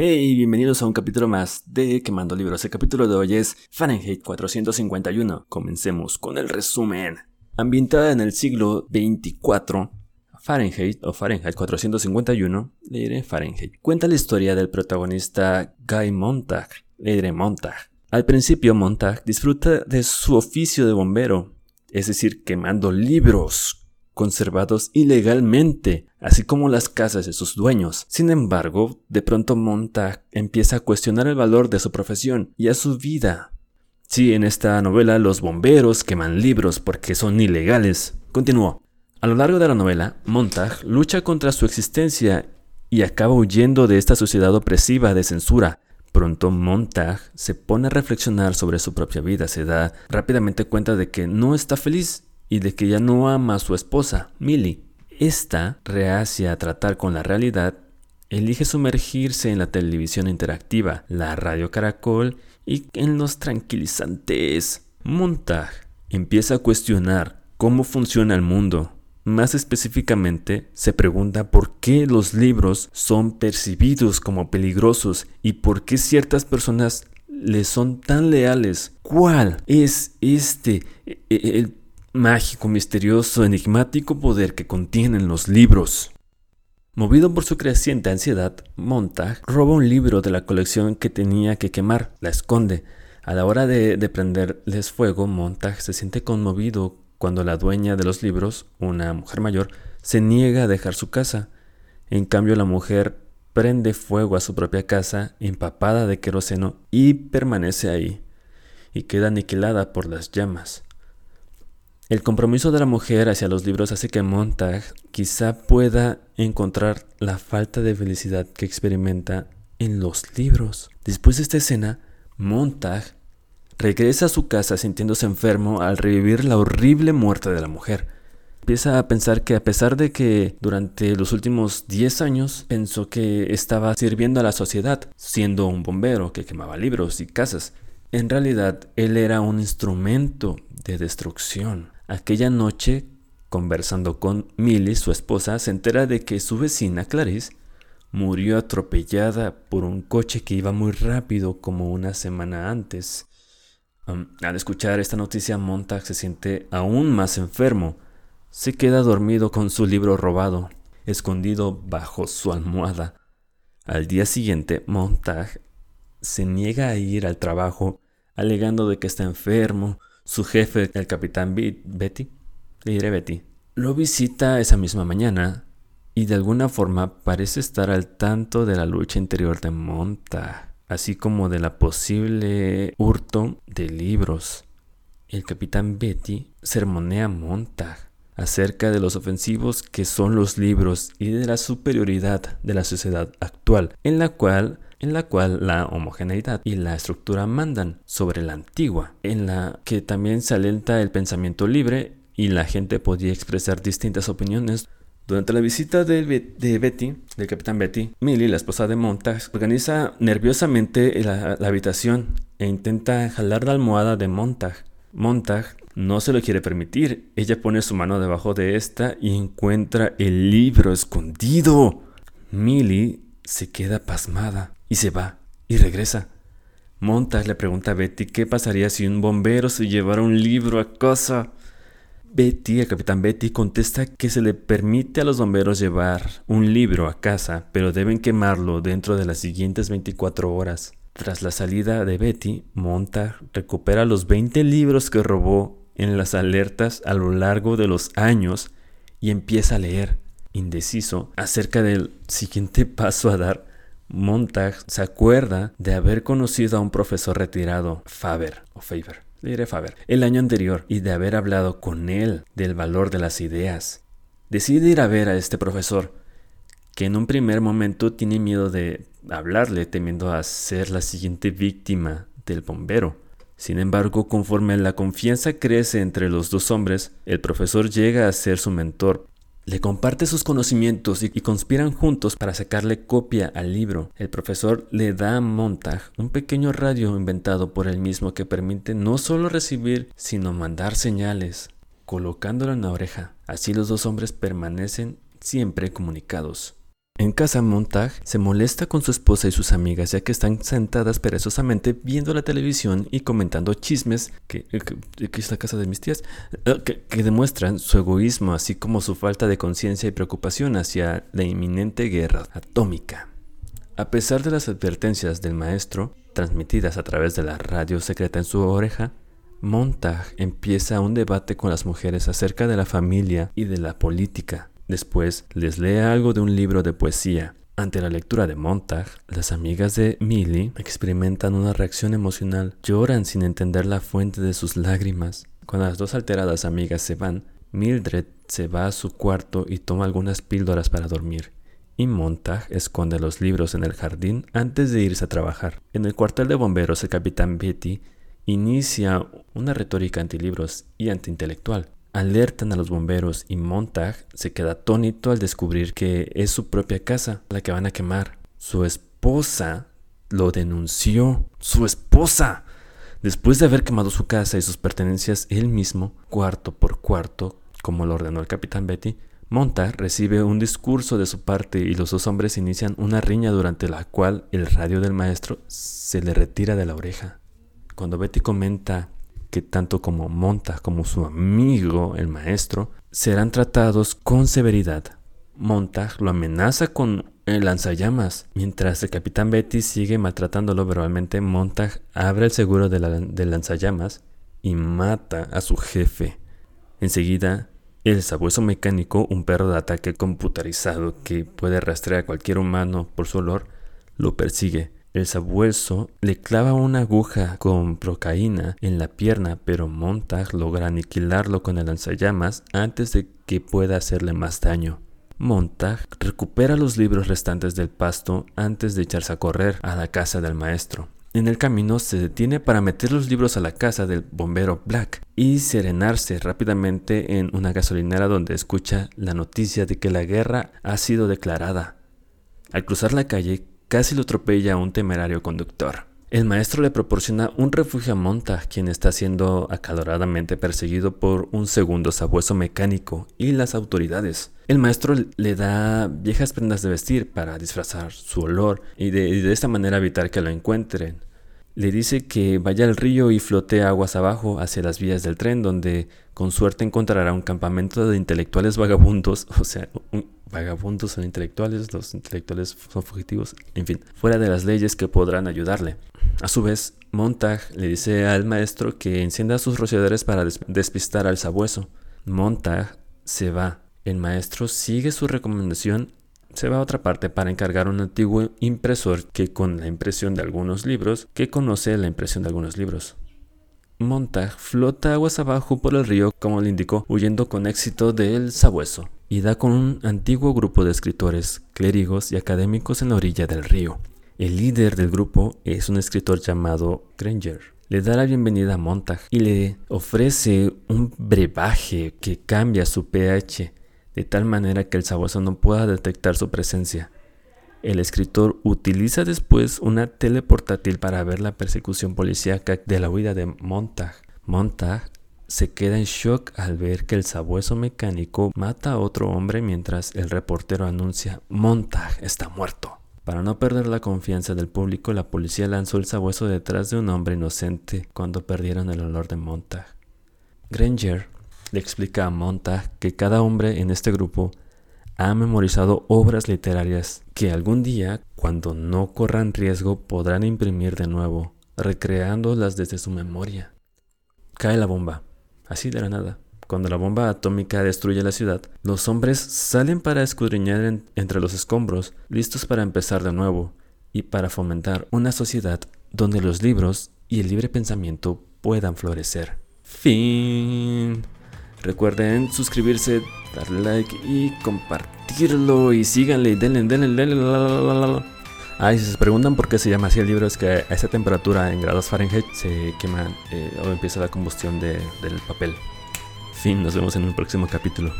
Hey, bienvenidos a un capítulo más de Quemando Libros. El capítulo de hoy es Fahrenheit 451. Comencemos con el resumen. Ambientada en el siglo 24, Fahrenheit o Fahrenheit 451, le Fahrenheit, cuenta la historia del protagonista Guy Montag, le Montag. Al principio Montag disfruta de su oficio de bombero, es decir, quemando libros conservados ilegalmente, así como las casas de sus dueños. Sin embargo, de pronto Montag empieza a cuestionar el valor de su profesión y a su vida. Sí, en esta novela los bomberos queman libros porque son ilegales. Continuó. A lo largo de la novela, Montag lucha contra su existencia y acaba huyendo de esta sociedad opresiva de censura. Pronto Montag se pone a reflexionar sobre su propia vida, se da rápidamente cuenta de que no está feliz y de que ya no ama a su esposa, Millie. Esta, reacia a tratar con la realidad, elige sumergirse en la televisión interactiva, la radio caracol y en los tranquilizantes. Montag empieza a cuestionar cómo funciona el mundo. Más específicamente, se pregunta por qué los libros son percibidos como peligrosos y por qué ciertas personas le son tan leales. ¿Cuál es este e, e, el mágico, misterioso, enigmático poder que contienen los libros. Movido por su creciente ansiedad, Montag roba un libro de la colección que tenía que quemar, la esconde. A la hora de, de prenderles fuego, Montag se siente conmovido cuando la dueña de los libros, una mujer mayor, se niega a dejar su casa. En cambio, la mujer prende fuego a su propia casa, empapada de queroseno, y permanece ahí, y queda aniquilada por las llamas. El compromiso de la mujer hacia los libros hace que Montag quizá pueda encontrar la falta de felicidad que experimenta en los libros. Después de esta escena, Montag regresa a su casa sintiéndose enfermo al revivir la horrible muerte de la mujer. Empieza a pensar que a pesar de que durante los últimos 10 años pensó que estaba sirviendo a la sociedad, siendo un bombero que quemaba libros y casas, en realidad él era un instrumento de destrucción. Aquella noche, conversando con Millie, su esposa, se entera de que su vecina Clarice murió atropellada por un coche que iba muy rápido como una semana antes. al escuchar esta noticia, Montag se siente aún más enfermo. Se queda dormido con su libro robado, escondido bajo su almohada. Al día siguiente, Montag se niega a ir al trabajo, alegando de que está enfermo, su jefe, el capitán Betty, le diré Betty, lo visita esa misma mañana y de alguna forma parece estar al tanto de la lucha interior de Monta, así como de la posible hurto de libros. El capitán Betty sermonea a Montag acerca de los ofensivos que son los libros y de la superioridad de la sociedad actual, en la cual en la cual la homogeneidad y la estructura mandan sobre la antigua, en la que también se alenta el pensamiento libre y la gente podía expresar distintas opiniones. Durante la visita de, Betty, del capitán Betty, Millie, la esposa de Montag, organiza nerviosamente la, la habitación e intenta jalar la almohada de Montag. Montag no se lo quiere permitir. Ella pone su mano debajo de esta y encuentra el libro escondido. Millie se queda pasmada y se va y regresa. Montag le pregunta a Betty qué pasaría si un bombero se llevara un libro a casa. Betty, el capitán Betty, contesta que se le permite a los bomberos llevar un libro a casa, pero deben quemarlo dentro de las siguientes 24 horas. Tras la salida de Betty, Montag recupera los 20 libros que robó en las alertas a lo largo de los años y empieza a leer indeciso acerca del siguiente paso a dar, Montag se acuerda de haber conocido a un profesor retirado, Faber o Faber, le diré Faber, el año anterior y de haber hablado con él del valor de las ideas. Decide ir a ver a este profesor, que en un primer momento tiene miedo de hablarle, temiendo a ser la siguiente víctima del bombero. Sin embargo, conforme la confianza crece entre los dos hombres, el profesor llega a ser su mentor le comparte sus conocimientos y, conspiran juntos para sacarle copia al libro. El profesor le da a Montag un pequeño radio inventado por él mismo que permite no solo recibir, sino mandar señales, colocándolo en la oreja. Así los dos hombres permanecen siempre comunicados. En casa, Montag se molesta con su esposa y sus amigas ya que están sentadas perezosamente viendo la televisión y comentando chismes que, eh, que, es la casa de mis tías, eh, que, demuestran su egoísmo así como su falta de conciencia y preocupación hacia la inminente guerra atómica. A pesar de las advertencias del maestro, transmitidas a través de la radio secreta en su oreja, Montag empieza un debate con las mujeres acerca de la familia y de la política. Después les lee algo de un libro de poesía. Ante la lectura de Montag, las amigas de Millie experimentan una reacción emocional, lloran sin entender la fuente de sus lágrimas. Cuando las dos alteradas amigas se van, Mildred se va a su cuarto y toma algunas píldoras para dormir. Y Montag esconde los libros en el jardín antes de irse a trabajar. En el cuartel de bomberos, el capitán Betty inicia una retórica antilibros y antiintelectual alertan a los bomberos y Montag se queda atónito al descubrir que es su propia casa la que van a quemar. Su esposa lo denunció. Su esposa. Después de haber quemado su casa y sus pertenencias él mismo, cuarto por cuarto, como lo ordenó el capitán Betty, Montag recibe un discurso de su parte y los dos hombres inician una riña durante la cual el radio del maestro se le retira de la oreja. Cuando Betty comenta que tanto como Montag como su amigo, el maestro, serán tratados con severidad. Montag lo amenaza con el lanzallamas. Mientras el capitán Betty sigue maltratándolo verbalmente, Montag abre el seguro del lanzallamas y mata a su jefe. Enseguida, el sabueso mecánico, un perro de ataque computarizado que puede rastrear a cualquier humano por su olor, lo persigue. El sabueso le clava una aguja con procaína en la pierna, pero Montag logra aniquilarlo con el lanzallamas antes de que pueda hacerle más daño. Montag recupera los libros restantes del pasto antes de echarse a correr a la casa del maestro. En el camino se detiene para meter los libros a la casa del bombero Black y serenarse rápidamente en una gasolinera donde escucha la noticia de que la guerra ha sido declarada. Al cruzar la calle casi lo atropella un temerario conductor. El maestro le proporciona un refugio a Monta, quien está siendo acaloradamente perseguido por un segundo sabueso mecánico y las autoridades. El maestro le da viejas prendas de vestir para disfrazar su olor y de, y de esta manera evitar que lo encuentren. Le dice que vaya al río y flote aguas abajo hacia las vías del tren, donde con suerte encontrará un campamento de intelectuales vagabundos, o sea, un, vagabundos son intelectuales, los intelectuales son fugitivos, en fin, fuera de las leyes que podrán ayudarle. A su vez, Montag le dice al maestro que encienda sus rociadores para despistar al sabueso. Montag se va. El maestro sigue su recomendación, se va a otra parte para encargar un antiguo impresor que con la impresión de algunos libros, que conoce la impresión de algunos libros. Montag flota aguas abajo por el río, como le indicó, huyendo con éxito del sabueso y da con un antiguo grupo de escritores, clérigos y académicos en la orilla del río. El líder del grupo es un escritor llamado Granger. Le da la bienvenida a Montag y le ofrece un brebaje que cambia su pH de tal manera que el sabueso no pueda detectar su presencia. El escritor utiliza después una teleportátil para ver la persecución policíaca de la huida de Montag. Montag se queda en shock al ver que el sabueso mecánico mata a otro hombre mientras el reportero anuncia Montag está muerto. Para no perder la confianza del público, la policía lanzó el sabueso detrás de un hombre inocente cuando perdieron el olor de Montag. Granger le explica a Montag que cada hombre en este grupo ha memorizado obras literarias que algún día, cuando no corran riesgo, podrán imprimir de nuevo, recreándolas desde su memoria. Cae la bomba así de la nada. Cuando la bomba atómica destruye la ciudad, los hombres salen para escudriñar entre los escombros, listos para empezar de nuevo y para fomentar una sociedad donde los libros y el libre pensamiento puedan florecer. Fin. Recuerden suscribirse, darle like y compartirlo y síganle, denle, denle, denle. Ah, y si se preguntan por qué se llama así el libro, es que a esa temperatura en grados Fahrenheit se quema eh, o empieza la combustión del papel. Fin, nos vemos en un próximo capítulo.